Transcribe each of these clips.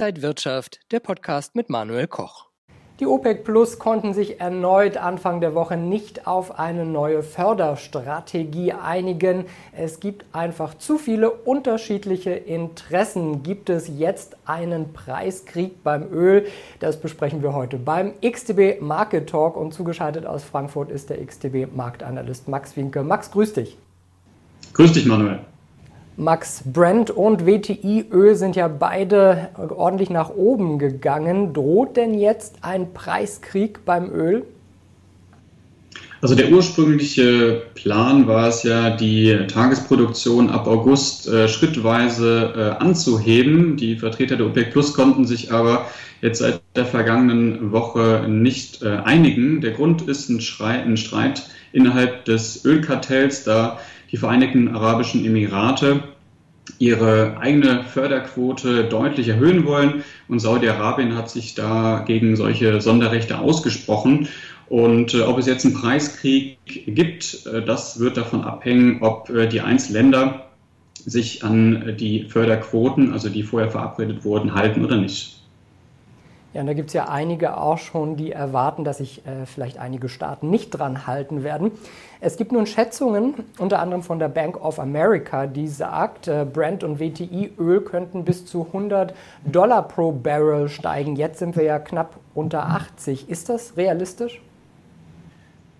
Inside Wirtschaft, der Podcast mit Manuel Koch. Die OPEC Plus konnten sich erneut Anfang der Woche nicht auf eine neue Förderstrategie einigen. Es gibt einfach zu viele unterschiedliche Interessen. Gibt es jetzt einen Preiskrieg beim Öl? Das besprechen wir heute beim XTB Market Talk und zugeschaltet aus Frankfurt ist der XTB Marktanalyst Max Winke. Max, grüß dich. Grüß dich, Manuel. Max Brent und WTI-Öl sind ja beide ordentlich nach oben gegangen. Droht denn jetzt ein Preiskrieg beim Öl? Also der ursprüngliche Plan war es ja, die Tagesproduktion ab August äh, schrittweise äh, anzuheben. Die Vertreter der OPEC Plus konnten sich aber jetzt seit der vergangenen Woche nicht äh, einigen. Der Grund ist ein, Schrei, ein Streit innerhalb des Ölkartells, da die Vereinigten Arabischen Emirate ihre eigene Förderquote deutlich erhöhen wollen. Und Saudi-Arabien hat sich da gegen solche Sonderrechte ausgesprochen. Und äh, ob es jetzt einen Preiskrieg gibt, äh, das wird davon abhängen, ob äh, die Einzelländer sich an die Förderquoten, also die vorher verabredet wurden, halten oder nicht. Ja, und da gibt es ja einige auch schon, die erwarten, dass sich äh, vielleicht einige Staaten nicht dran halten werden. Es gibt nun Schätzungen, unter anderem von der Bank of America, die sagt, äh, Brent und WTI-Öl könnten bis zu 100 Dollar pro Barrel steigen. Jetzt sind wir ja knapp unter 80. Ist das realistisch?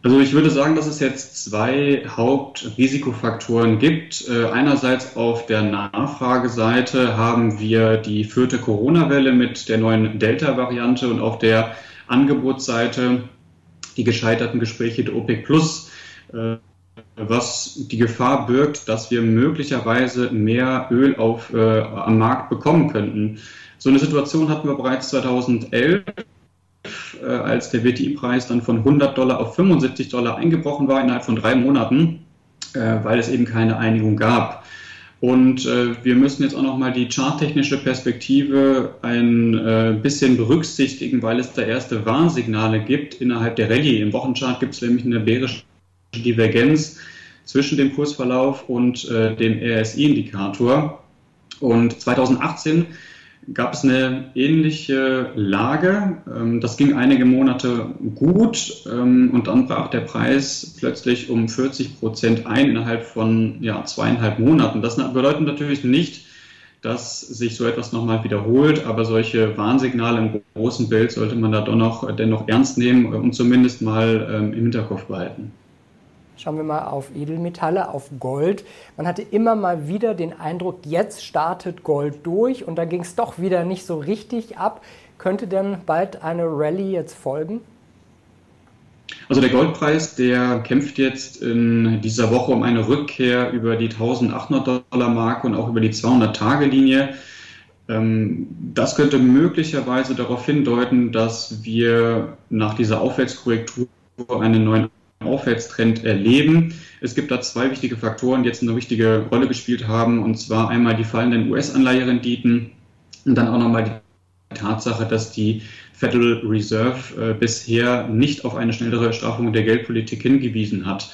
Also ich würde sagen, dass es jetzt zwei Hauptrisikofaktoren gibt. Äh, einerseits auf der Nachfrageseite haben wir die vierte Corona-Welle mit der neuen Delta-Variante und auf der Angebotsseite die gescheiterten Gespräche der OPEC Plus, äh, was die Gefahr birgt, dass wir möglicherweise mehr Öl auf, äh, am Markt bekommen könnten. So eine Situation hatten wir bereits 2011 äh, als der WTI-Preis dann von 100 Dollar auf 75 Dollar eingebrochen war innerhalb von drei Monaten, äh, weil es eben keine Einigung gab. Und äh, wir müssen jetzt auch nochmal die charttechnische Perspektive ein äh, bisschen berücksichtigen, weil es da erste Warnsignale gibt innerhalb der Rallye. Im Wochenchart gibt es nämlich eine bärische Divergenz zwischen dem Kursverlauf und äh, dem RSI-Indikator. Und 2018 gab es eine ähnliche Lage. Ähm, das ging einige Monate gut ähm, und dann brach der Preis plötzlich um 40 Prozent ein innerhalb von ja, zweieinhalb Monaten. Das bedeutet natürlich nicht, dass sich so etwas nochmal wiederholt, aber solche Warnsignale im großen Bild sollte man da doch noch, dennoch ernst nehmen und zumindest mal ähm, im Hinterkopf behalten. Schauen wir mal auf Edelmetalle, auf Gold. Man hatte immer mal wieder den Eindruck, jetzt startet Gold durch und da ging es doch wieder nicht so richtig ab. Könnte denn bald eine Rallye jetzt folgen? Also der Goldpreis, der kämpft jetzt in dieser Woche um eine Rückkehr über die 1800 Dollar Marke und auch über die 200 Tage Linie. Das könnte möglicherweise darauf hindeuten, dass wir nach dieser Aufwärtskorrektur einen neuen Aufwärtstrend erleben. Es gibt da zwei wichtige Faktoren, die jetzt eine wichtige Rolle gespielt haben, und zwar einmal die fallenden US-Anleiherenditen und dann auch nochmal die Tatsache, dass die Federal Reserve äh, bisher nicht auf eine schnellere Straffung der Geldpolitik hingewiesen hat.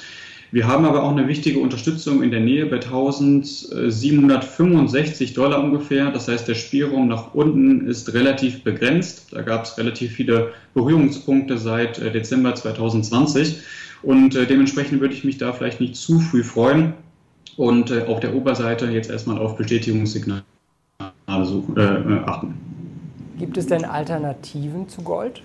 Wir haben aber auch eine wichtige Unterstützung in der Nähe bei 1765 Dollar ungefähr. Das heißt, der Spielraum nach unten ist relativ begrenzt. Da gab es relativ viele Berührungspunkte seit äh, Dezember 2020. Und äh, dementsprechend würde ich mich da vielleicht nicht zu früh freuen und äh, auf der Oberseite jetzt erstmal auf Bestätigungssignale suchen, äh, äh, achten. Gibt es denn Alternativen zu Gold?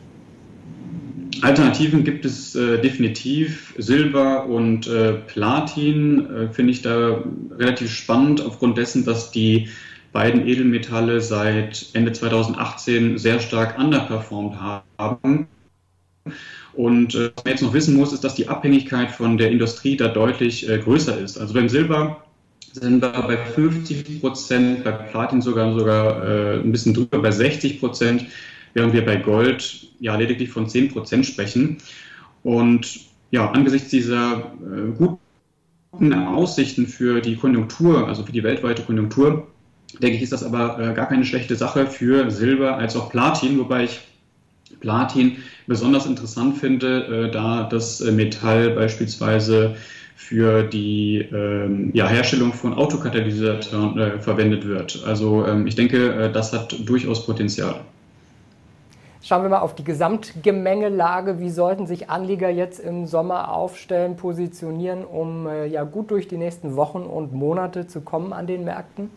Alternativen gibt es äh, definitiv. Silber und äh, Platin äh, finde ich da relativ spannend, aufgrund dessen, dass die beiden Edelmetalle seit Ende 2018 sehr stark underperformed haben. Und äh, was man jetzt noch wissen muss, ist, dass die Abhängigkeit von der Industrie da deutlich äh, größer ist. Also beim Silber sind wir bei 50 Prozent, bei Platin sogar, sogar äh, ein bisschen drüber, bei 60 Prozent, während wir bei Gold ja lediglich von 10 Prozent sprechen. Und ja, angesichts dieser äh, guten Aussichten für die Konjunktur, also für die weltweite Konjunktur, denke ich, ist das aber äh, gar keine schlechte Sache für Silber als auch Platin, wobei ich Platin besonders interessant finde, äh, da das äh, Metall beispielsweise für die ähm, ja, Herstellung von Autokatalysatoren äh, verwendet wird. Also ähm, ich denke, äh, das hat durchaus Potenzial. Schauen wir mal auf die Gesamtgemengelage. Wie sollten sich Anleger jetzt im Sommer aufstellen, positionieren, um äh, ja gut durch die nächsten Wochen und Monate zu kommen an den Märkten?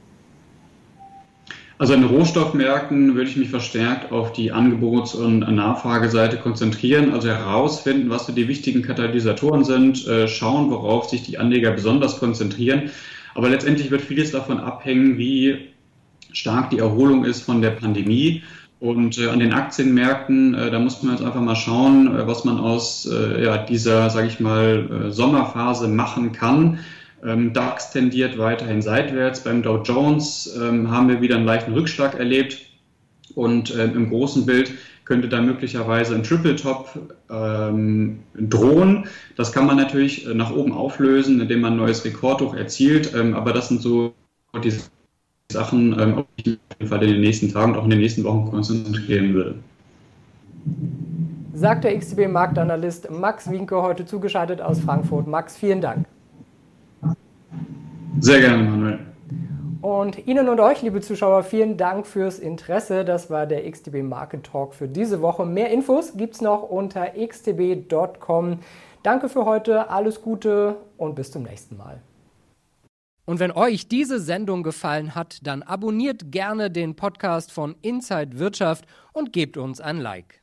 Also den Rohstoffmärkten würde ich mich verstärkt auf die Angebots- und Nachfrageseite konzentrieren, also herausfinden, was so die wichtigen Katalysatoren sind, äh, schauen, worauf sich die Anleger besonders konzentrieren. Aber letztendlich wird vieles davon abhängen, wie stark die Erholung ist von der Pandemie und äh, an den Aktienmärkten, äh, da muss man jetzt einfach mal schauen, was man aus ja, dieser, sage ich mal, Sommerphase machen kann. Ähm, DAX tendiert weiterhin seitwärts. Beim Dow Jones ähm, haben wir wieder einen leichten Rückschlag erlebt. Und ähm, im großen Bild könnte da möglicherweise ein Triple Top ähm, drohen. Das kann man natürlich äh, nach oben auflösen, indem man ein neues Rekordhoch erzielt. Ähm, aber das sind so die Sachen, ähm, auf die ich auf jeden Fall in den nächsten Tagen und auch in den nächsten Wochen konzentrieren würde. Sagt der XTB-Marktanalyst Max Winke heute zugeschaltet aus Frankfurt. Max, vielen Dank. Sehr gerne, Manuel. Und Ihnen und euch, liebe Zuschauer, vielen Dank fürs Interesse. Das war der XTB Market Talk für diese Woche. Mehr Infos gibt es noch unter xtb.com. Danke für heute, alles Gute und bis zum nächsten Mal. Und wenn euch diese Sendung gefallen hat, dann abonniert gerne den Podcast von Inside Wirtschaft und gebt uns ein Like.